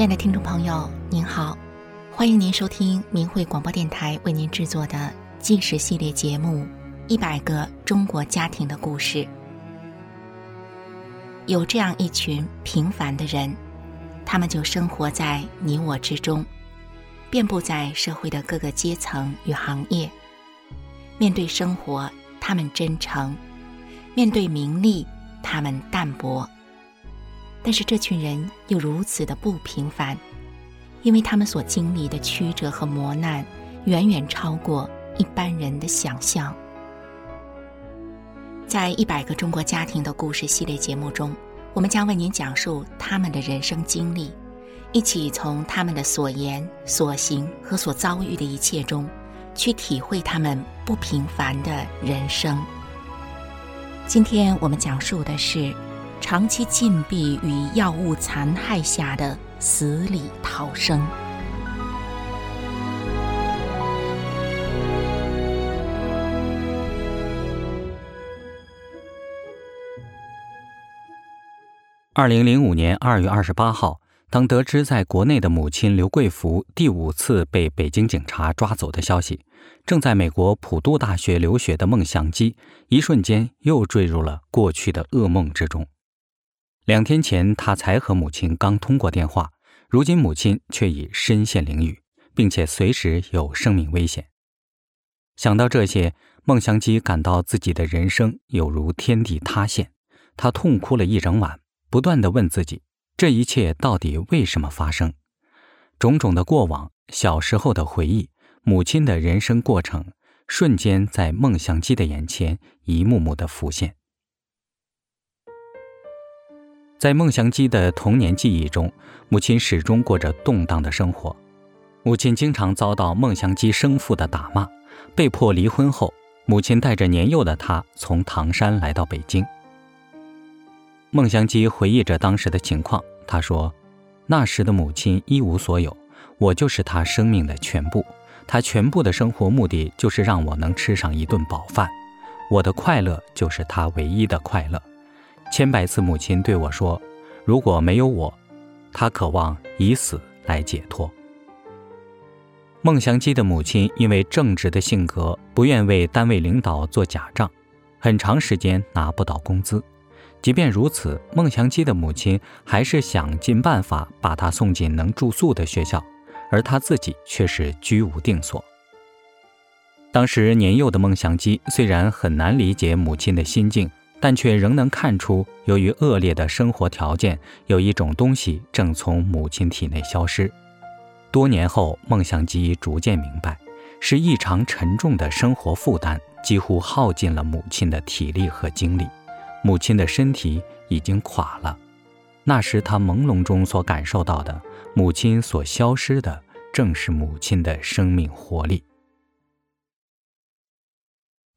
亲爱的听众朋友，您好，欢迎您收听明慧广播电台为您制作的纪实系列节目《一百个中国家庭的故事》。有这样一群平凡的人，他们就生活在你我之中，遍布在社会的各个阶层与行业。面对生活，他们真诚；面对名利，他们淡泊。但是这群人又如此的不平凡，因为他们所经历的曲折和磨难，远远超过一般人的想象。在一百个中国家庭的故事系列节目中，我们将为您讲述他们的人生经历，一起从他们的所言、所行和所遭遇的一切中，去体会他们不平凡的人生。今天我们讲述的是。长期禁闭与药物残害下的死里逃生。二零零五年二月二十八号，当得知在国内的母亲刘贵福第五次被北京警察抓走的消息，正在美国普渡大学留学的孟祥基，一瞬间又坠入了过去的噩梦之中。两天前，他才和母亲刚通过电话，如今母亲却已身陷囹圄，并且随时有生命危险。想到这些，孟祥基感到自己的人生有如天地塌陷，他痛哭了一整晚，不断地问自己：这一切到底为什么发生？种种的过往、小时候的回忆、母亲的人生过程，瞬间在孟祥基的眼前一幕幕的浮现。在孟祥基的童年记忆中，母亲始终过着动荡的生活。母亲经常遭到孟祥基生父的打骂，被迫离婚后，母亲带着年幼的他从唐山来到北京。孟祥基回忆着当时的情况，他说：“那时的母亲一无所有，我就是她生命的全部。她全部的生活目的就是让我能吃上一顿饱饭，我的快乐就是她唯一的快乐。”千百次，母亲对我说：“如果没有我，她渴望以死来解脱。”孟祥基的母亲因为正直的性格，不愿为单位领导做假账，很长时间拿不到工资。即便如此，孟祥基的母亲还是想尽办法把他送进能住宿的学校，而他自己却是居无定所。当时年幼的孟祥基虽然很难理解母亲的心境。但却仍能看出，由于恶劣的生活条件，有一种东西正从母亲体内消失。多年后，孟祥基逐渐明白，是异常沉重的生活负担几乎耗尽了母亲的体力和精力，母亲的身体已经垮了。那时他朦胧中所感受到的，母亲所消失的，正是母亲的生命活力。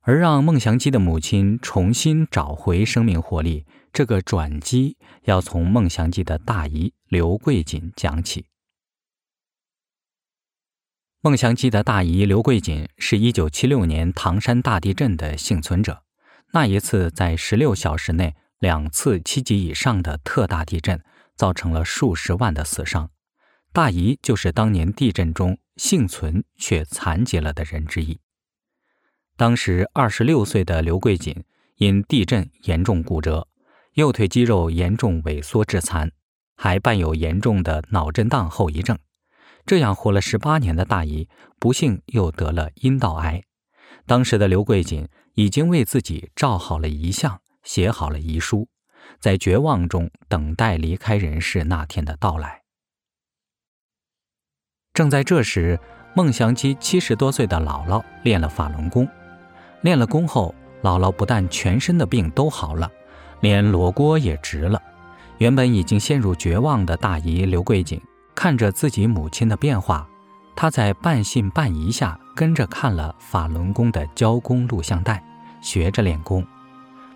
而让孟祥基的母亲重新找回生命活力，这个转机要从孟祥基的大姨刘桂锦讲起。孟祥基的大姨刘桂锦是一九七六年唐山大地震的幸存者，那一次在十六小时内两次七级以上的特大地震，造成了数十万的死伤。大姨就是当年地震中幸存却残疾了的人之一。当时二十六岁的刘桂锦因地震严重骨折，右腿肌肉严重萎缩致残，还伴有严重的脑震荡后遗症。这样活了十八年的大姨，不幸又得了阴道癌。当时的刘桂锦已经为自己照好了遗像，写好了遗书，在绝望中等待离开人世那天的到来。正在这时，孟祥基七十多岁的姥姥练了法轮功。练了功后，姥姥不但全身的病都好了，连锣锅也直了。原本已经陷入绝望的大姨刘桂锦，看着自己母亲的变化，她在半信半疑下跟着看了法轮功的教功录像带，学着练功。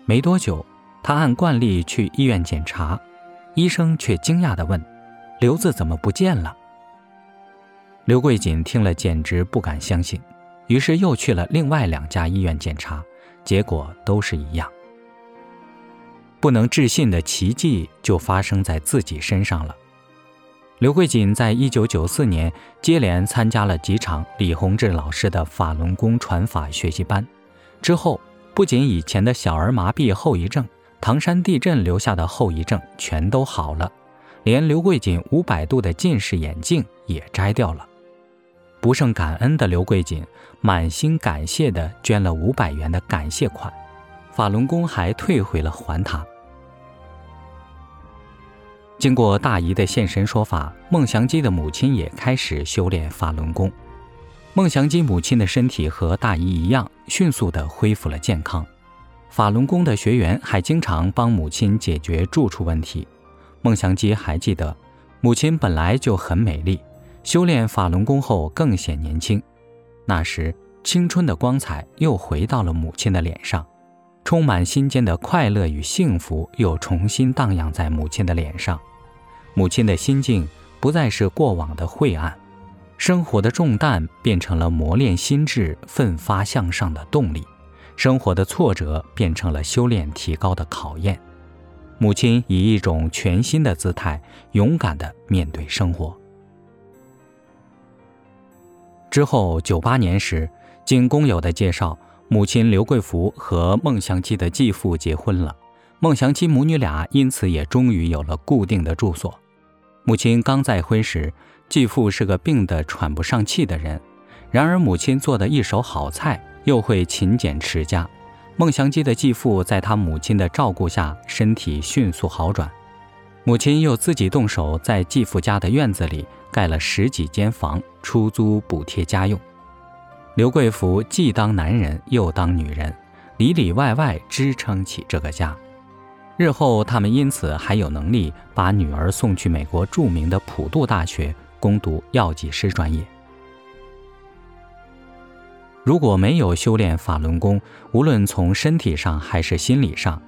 没多久，她按惯例去医院检查，医生却惊讶地问：“瘤子怎么不见了？”刘桂锦听了，简直不敢相信。于是又去了另外两家医院检查，结果都是一样。不能置信的奇迹就发生在自己身上了。刘慧锦在一九九四年接连参加了几场李洪志老师的法轮功传法学习班，之后不仅以前的小儿麻痹后遗症、唐山地震留下的后遗症全都好了，连刘慧锦五百度的近视眼镜也摘掉了。不胜感恩的刘桂锦满心感谢地捐了五百元的感谢款，法轮功还退回了还他。经过大姨的现身说法，孟祥基的母亲也开始修炼法轮功。孟祥基母亲的身体和大姨一样，迅速地恢复了健康。法轮功的学员还经常帮母亲解决住处问题。孟祥基还记得，母亲本来就很美丽。修炼法轮功后更显年轻，那时青春的光彩又回到了母亲的脸上，充满心间的快乐与幸福又重新荡漾在母亲的脸上。母亲的心境不再是过往的晦暗，生活的重担变成了磨练心智、奋发向上的动力，生活的挫折变成了修炼提高的考验。母亲以一种全新的姿态，勇敢地面对生活。之后，九八年时，经工友的介绍，母亲刘桂福和孟祥基的继父结婚了。孟祥基母女俩因此也终于有了固定的住所。母亲刚再婚时，继父是个病得喘不上气的人，然而母亲做的一手好菜，又会勤俭持家。孟祥基的继父在他母亲的照顾下，身体迅速好转。母亲又自己动手在继父家的院子里。盖了十几间房，出租补贴家用。刘贵福既当男人又当女人，里里外外支撑起这个家。日后，他们因此还有能力把女儿送去美国著名的普渡大学攻读药剂师专业。如果没有修炼法轮功，无论从身体上还是心理上，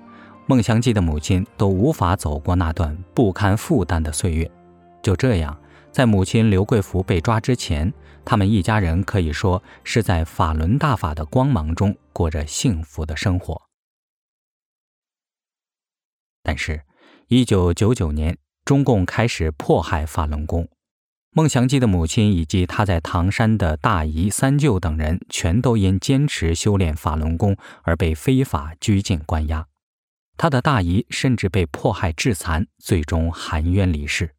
孟祥基的母亲都无法走过那段不堪负担的岁月。就这样。在母亲刘桂福被抓之前，他们一家人可以说是在法轮大法的光芒中过着幸福的生活。但是，一九九九年，中共开始迫害法轮功，孟祥基的母亲以及他在唐山的大姨、三舅等人，全都因坚持修炼法轮功而被非法拘禁关押。他的大姨甚至被迫害致残，最终含冤离世。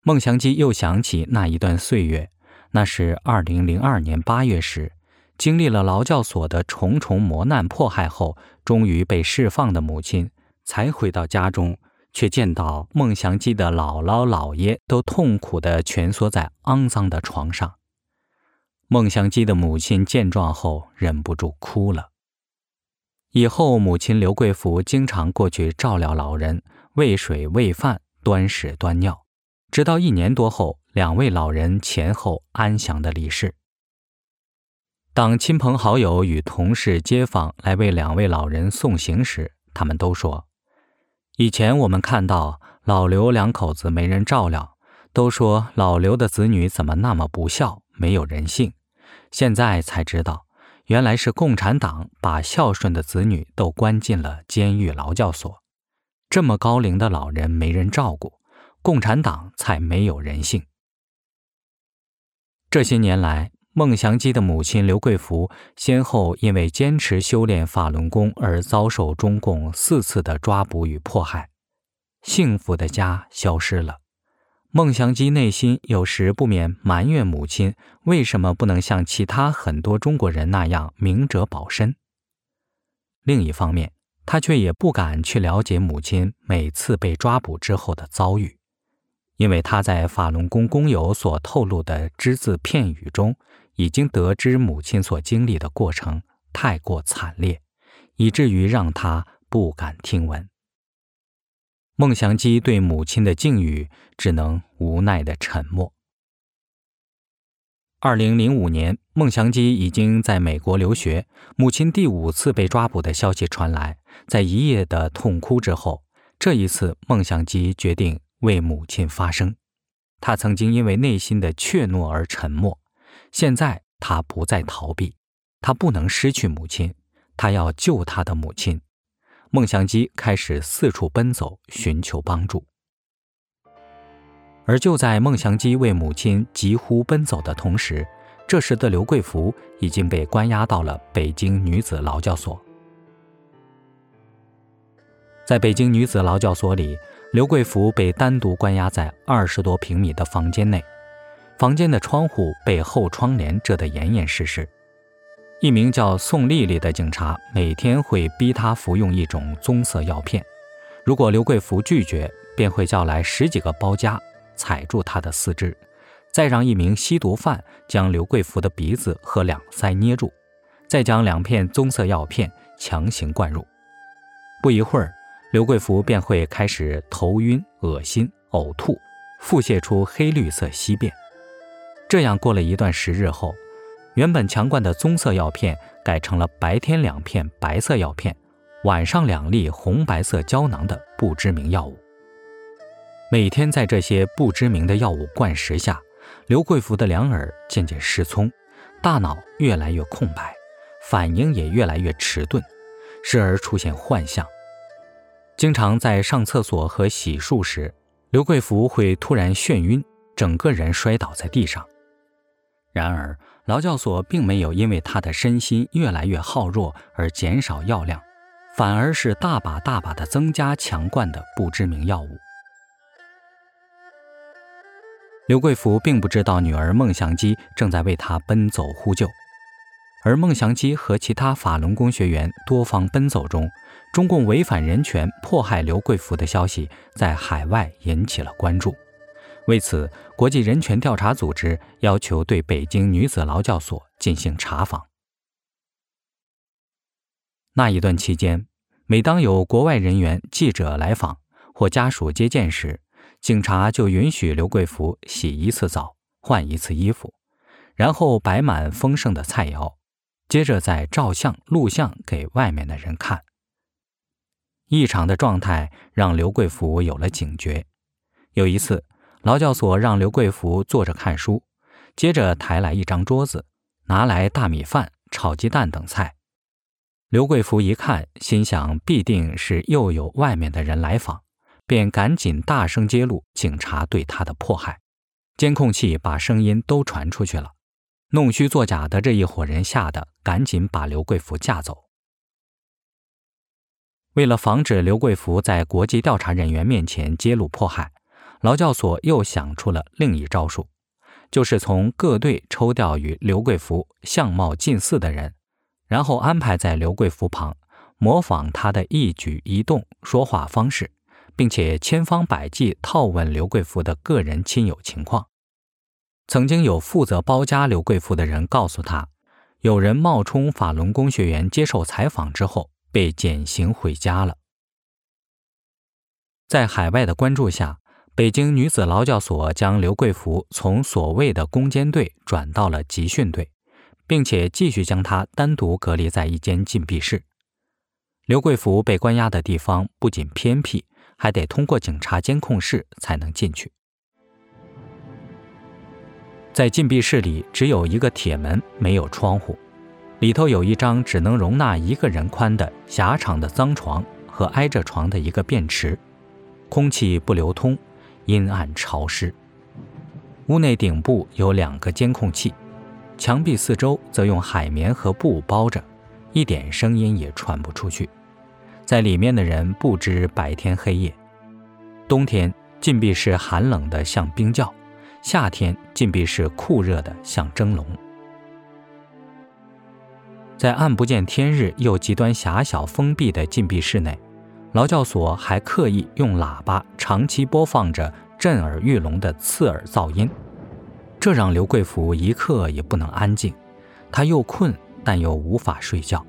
孟祥基又想起那一段岁月，那是二零零二年八月时，经历了劳教所的重重磨难迫害后，终于被释放的母亲，才回到家中，却见到孟祥基的姥姥姥爷都痛苦地蜷缩在肮脏的床上。孟祥基的母亲见状后，忍不住哭了。以后，母亲刘桂福经常过去照料老人，喂水喂饭，端屎端尿。直到一年多后，两位老人前后安详地离世。当亲朋好友与同事、街坊来为两位老人送行时，他们都说：“以前我们看到老刘两口子没人照料，都说老刘的子女怎么那么不孝，没有人性。现在才知道，原来是共产党把孝顺的子女都关进了监狱劳教所。这么高龄的老人没人照顾。”共产党才没有人性。这些年来，孟祥基的母亲刘桂福先后因为坚持修炼法轮功而遭受中共四次的抓捕与迫害，幸福的家消失了。孟祥基内心有时不免埋怨母亲为什么不能像其他很多中国人那样明哲保身。另一方面，他却也不敢去了解母亲每次被抓捕之后的遭遇。因为他在法轮功工友所透露的只字片语中，已经得知母亲所经历的过程太过惨烈，以至于让他不敢听闻。孟祥基对母亲的境遇只能无奈的沉默。二零零五年，孟祥基已经在美国留学，母亲第五次被抓捕的消息传来，在一夜的痛哭之后，这一次孟祥基决定。为母亲发声，他曾经因为内心的怯懦而沉默，现在他不再逃避，他不能失去母亲，他要救他的母亲。孟祥基开始四处奔走，寻求帮助。而就在孟祥基为母亲疾呼奔走的同时，这时的刘贵福已经被关押到了北京女子劳教所。在北京女子劳教所里，刘贵福被单独关押在二十多平米的房间内，房间的窗户被厚窗帘遮得严严实实。一名叫宋丽丽的警察每天会逼他服用一种棕色药片，如果刘贵福拒绝，便会叫来十几个包夹。踩住他的四肢，再让一名吸毒犯将刘贵福的鼻子和两腮捏住，再将两片棕色药片强行灌入。不一会儿，刘贵福便会开始头晕、恶心、呕吐，腹泻出黑绿色稀便。这样过了一段时日后，原本强灌的棕色药片改成了白天两片白色药片，晚上两粒红白色胶囊的不知名药物。每天在这些不知名的药物灌食下，刘贵福的两耳渐渐失聪，大脑越来越空白，反应也越来越迟钝，时而出现幻象。经常在上厕所和洗漱时，刘贵福会突然眩晕，整个人摔倒在地上。然而，劳教所并没有因为他的身心越来越耗弱而减少药量，反而是大把大把地增加强灌的不知名药物。刘贵福并不知道女儿孟祥基正在为他奔走呼救，而孟祥基和其他法轮功学员多方奔走中，中共违反人权、迫害刘贵福的消息在海外引起了关注。为此，国际人权调查组织要求对北京女子劳教所进行查访。那一段期间，每当有国外人员、记者来访或家属接见时，警察就允许刘贵福洗一次澡，换一次衣服，然后摆满丰盛的菜肴，接着再照相录像给外面的人看。异常的状态让刘贵福有了警觉。有一次，劳教所让刘贵福坐着看书，接着抬来一张桌子，拿来大米饭、炒鸡蛋等菜。刘贵福一看，心想必定是又有外面的人来访。便赶紧大声揭露警察对他的迫害，监控器把声音都传出去了。弄虚作假的这一伙人吓得赶紧把刘贵福架走。为了防止刘贵福在国际调查人员面前揭露迫害，劳教所又想出了另一招数，就是从各队抽调与刘贵福相貌近似的人，然后安排在刘贵福旁，模仿他的一举一动、说话方式。并且千方百计套问刘贵福的个人亲友情况。曾经有负责包夹刘贵福的人告诉他，有人冒充法轮功学员接受采访之后被减刑回家了。在海外的关注下，北京女子劳教所将刘贵福从所谓的攻坚队转到了集训队，并且继续将他单独隔离在一间禁闭室。刘贵福被关押的地方不仅偏僻，还得通过警察监控室才能进去。在禁闭室里，只有一个铁门，没有窗户，里头有一张只能容纳一个人宽的狭长的脏床和挨着床的一个便池，空气不流通，阴暗潮湿。屋内顶部有两个监控器，墙壁四周则用海绵和布包着，一点声音也传不出去。在里面的人不知白天黑夜，冬天禁闭室寒冷的像冰窖，夏天禁闭室酷热的像蒸笼。在暗不见天日又极端狭小封闭的禁闭室内，劳教所还刻意用喇叭长期播放着震耳欲聋的刺耳噪音，这让刘贵福一刻也不能安静，他又困但又无法睡觉，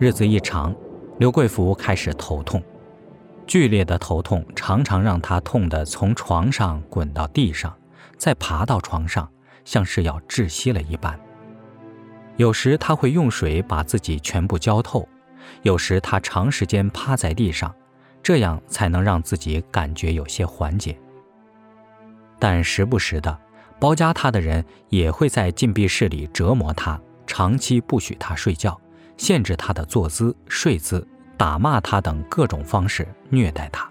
日子一长。刘贵福开始头痛，剧烈的头痛常常让他痛得从床上滚到地上，再爬到床上，像是要窒息了一般。有时他会用水把自己全部浇透，有时他长时间趴在地上，这样才能让自己感觉有些缓解。但时不时的，包夹他的人也会在禁闭室里折磨他，长期不许他睡觉。限制他的坐姿、睡姿，打骂他等各种方式虐待他。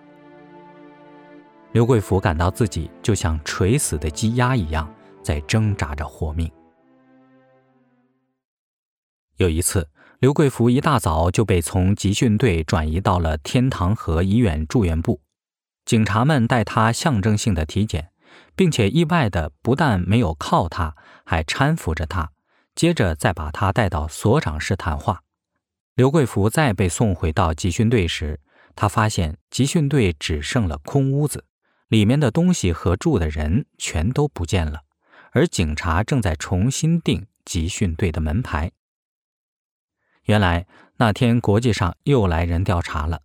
刘贵福感到自己就像垂死的鸡鸭一样，在挣扎着活命。有一次，刘贵福一大早就被从集训队转移到了天堂河医院住院部，警察们带他象征性的体检，并且意外的不但没有铐他，还搀扶着他，接着再把他带到所长室谈话。刘贵福再被送回到集训队时，他发现集训队只剩了空屋子。里面的东西和住的人全都不见了，而警察正在重新订集训队的门牌。原来那天国际上又来人调查了，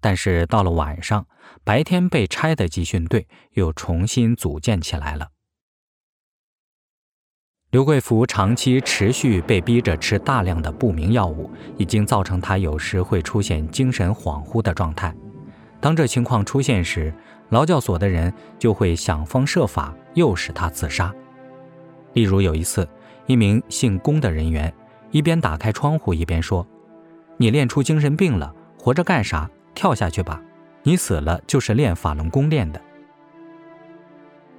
但是到了晚上，白天被拆的集训队又重新组建起来了。刘贵福长期持续被逼着吃大量的不明药物，已经造成他有时会出现精神恍惚的状态。当这情况出现时，劳教所的人就会想方设法诱使他自杀。例如有一次，一名姓龚的人员一边打开窗户一边说：“你练出精神病了，活着干啥？跳下去吧！你死了就是练法轮功练的。”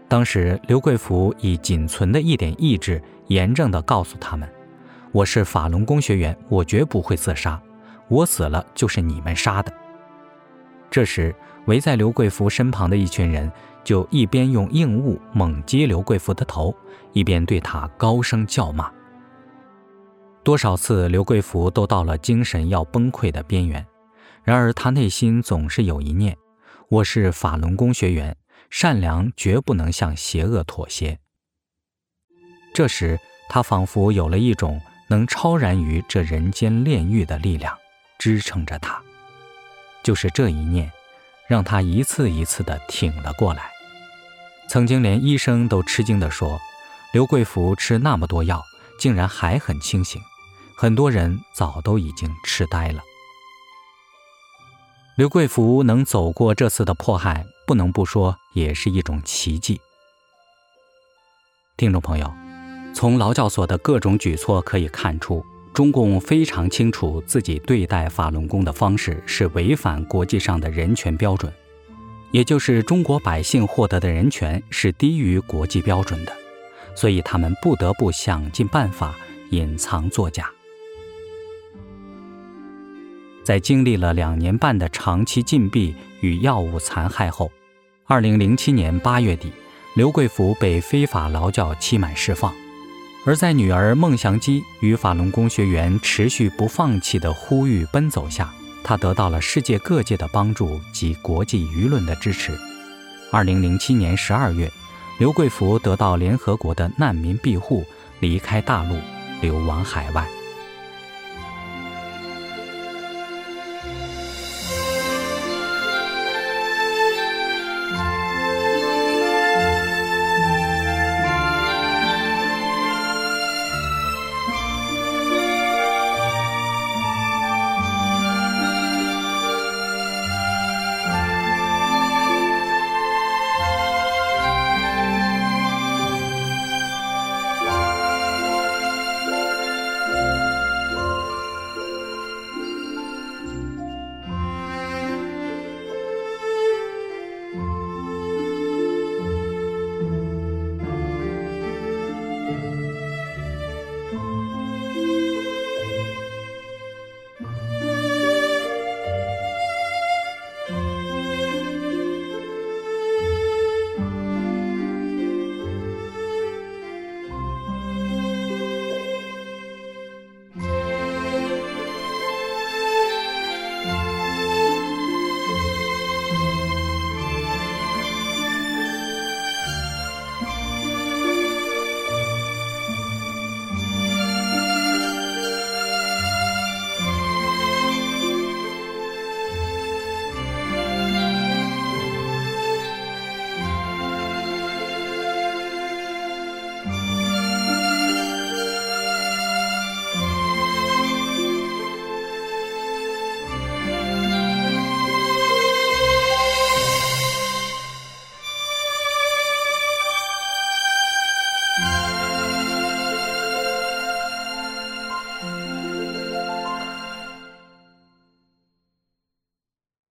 当时刘贵福以仅存的一点意志，严正地告诉他们：“我是法轮功学员，我绝不会自杀，我死了就是你们杀的。”这时，围在刘贵福身旁的一群人就一边用硬物猛击刘贵福的头，一边对他高声叫骂。多少次，刘贵福都到了精神要崩溃的边缘。然而，他内心总是有一念：我是法轮功学员，善良绝不能向邪恶妥协。这时，他仿佛有了一种能超然于这人间炼狱的力量，支撑着他。就是这一念，让他一次一次地挺了过来。曾经连医生都吃惊地说：“刘贵福吃那么多药，竟然还很清醒。很多人早都已经痴呆了。”刘贵福能走过这次的迫害，不能不说也是一种奇迹。听众朋友，从劳教所的各种举措可以看出。中共非常清楚自己对待法轮功的方式是违反国际上的人权标准，也就是中国百姓获得的人权是低于国际标准的，所以他们不得不想尽办法隐藏作假。在经历了两年半的长期禁闭与药物残害后，二零零七年八月底，刘贵福被非法劳教期满释放。而在女儿孟祥姬与法轮功学员持续不放弃的呼吁奔走下，他得到了世界各界的帮助及国际舆论的支持。二零零七年十二月，刘贵福得到联合国的难民庇护，离开大陆，流亡海外。